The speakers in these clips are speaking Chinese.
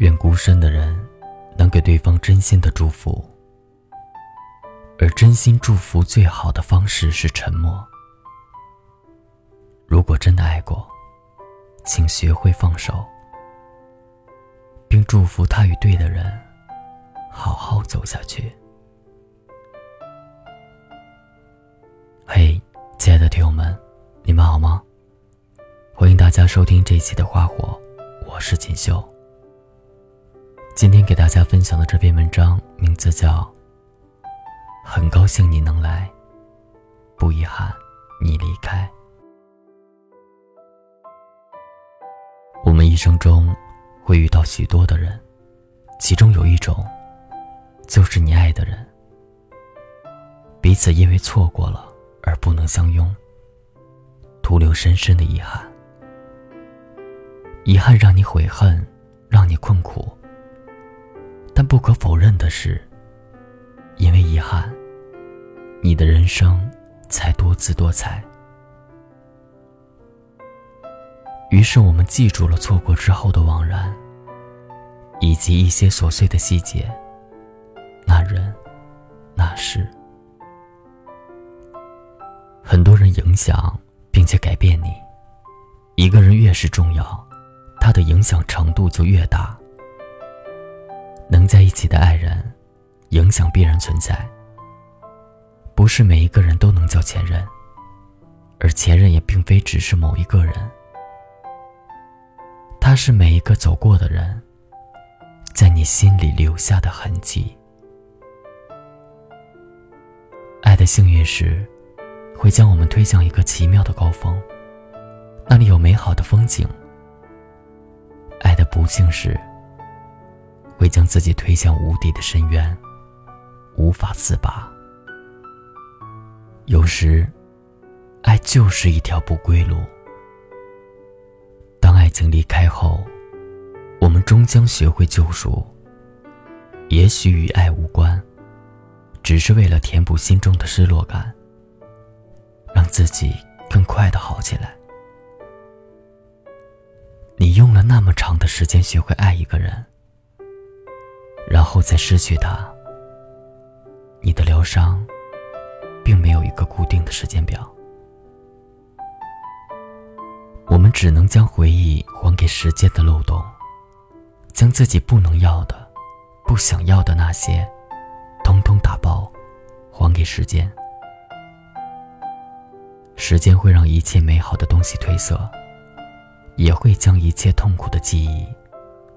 愿孤身的人能给对方真心的祝福，而真心祝福最好的方式是沉默。如果真的爱过，请学会放手，并祝福他与对的人好好走下去。嘿，亲爱的听友们，你们好吗？欢迎大家收听这一期的《花火》，我是锦绣。今天给大家分享的这篇文章名字叫《很高兴你能来，不遗憾你离开》。我们一生中会遇到许多的人，其中有一种，就是你爱的人，彼此因为错过了而不能相拥，徒留深深的遗憾。遗憾让你悔恨，让你困苦。但不可否认的是，因为遗憾，你的人生才多姿多彩。于是我们记住了错过之后的惘然，以及一些琐碎的细节。那人，那事，很多人影响并且改变你。一个人越是重要，他的影响程度就越大。能在一起的爱人，影响必然存在。不是每一个人都能叫前任，而前任也并非只是某一个人。他是每一个走过的人，在你心里留下的痕迹。爱的幸运是，会将我们推向一个奇妙的高峰，那里有美好的风景。爱的不幸是。会将自己推向无底的深渊，无法自拔。有时，爱就是一条不归路。当爱情离开后，我们终将学会救赎。也许与爱无关，只是为了填补心中的失落感，让自己更快的好起来。你用了那么长的时间学会爱一个人。然后再失去他，你的疗伤，并没有一个固定的时间表。我们只能将回忆还给时间的漏洞，将自己不能要的、不想要的那些，通通打包，还给时间。时间会让一切美好的东西褪色，也会将一切痛苦的记忆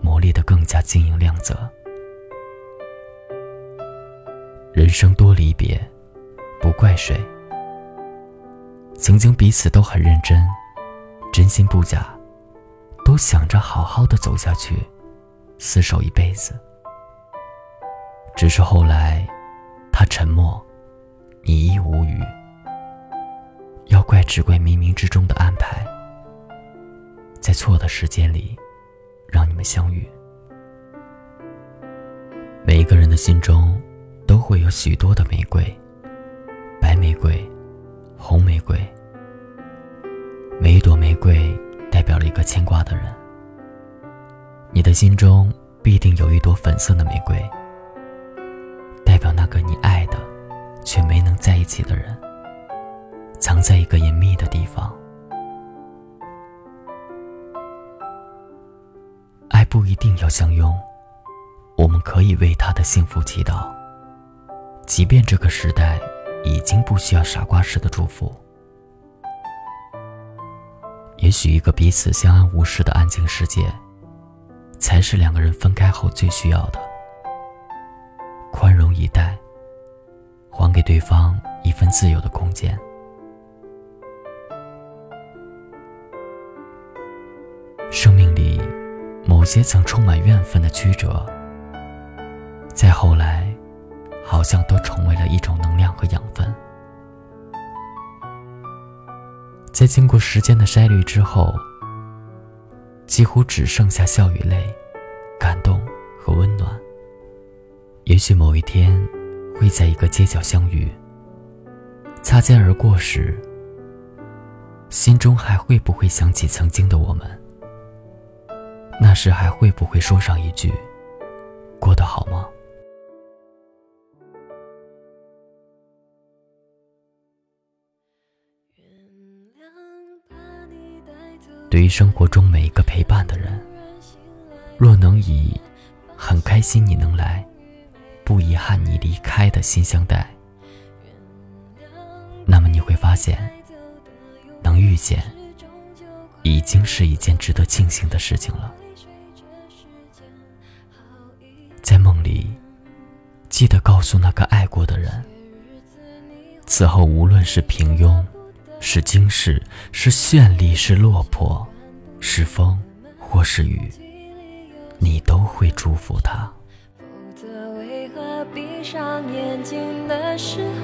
磨砺得更加晶莹亮泽。人生多离别，不怪谁。曾经彼此都很认真，真心不假，都想着好好的走下去，厮守一辈子。只是后来，他沉默，你亦无语。要怪只怪冥冥之中的安排，在错的时间里，让你们相遇。每一个人的心中。都会有许多的玫瑰，白玫瑰、红玫瑰。每一朵玫瑰代表了一个牵挂的人。你的心中必定有一朵粉色的玫瑰，代表那个你爱的却没能在一起的人，藏在一个隐秘的地方。爱不一定要相拥，我们可以为他的幸福祈祷。即便这个时代已经不需要傻瓜式的祝福，也许一个彼此相安无事的安静世界，才是两个人分开后最需要的。宽容以待，还给对方一份自由的空间。生命里某些曾充满怨愤的曲折，再后来。好像都成为了一种能量和养分，在经过时间的筛滤之后，几乎只剩下笑与泪、感动和温暖。也许某一天，会在一个街角相遇，擦肩而过时，心中还会不会想起曾经的我们？那时还会不会说上一句“过得好吗”？对于生活中每一个陪伴的人，若能以“很开心你能来，不遗憾你离开”的心相待，那么你会发现，能遇见已经是一件值得庆幸的事情了。在梦里，记得告诉那个爱过的人，此后无论是平庸。是惊世，是绚丽，是落魄，是风，或是雨，你都会祝福他。否则为何闭上眼睛的时候，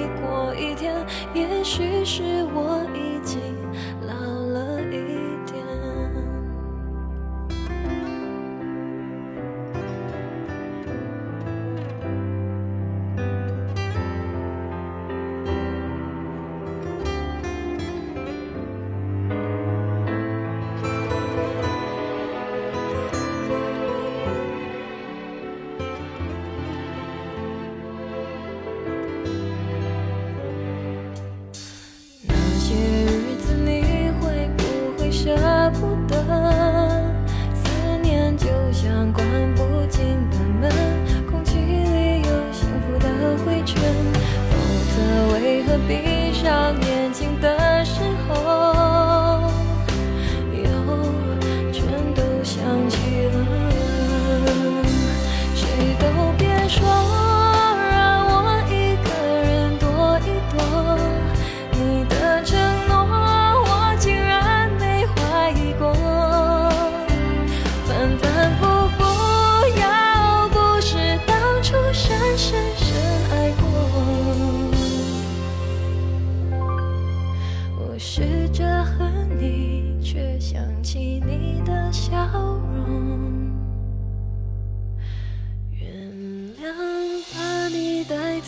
其实我。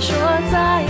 说再见。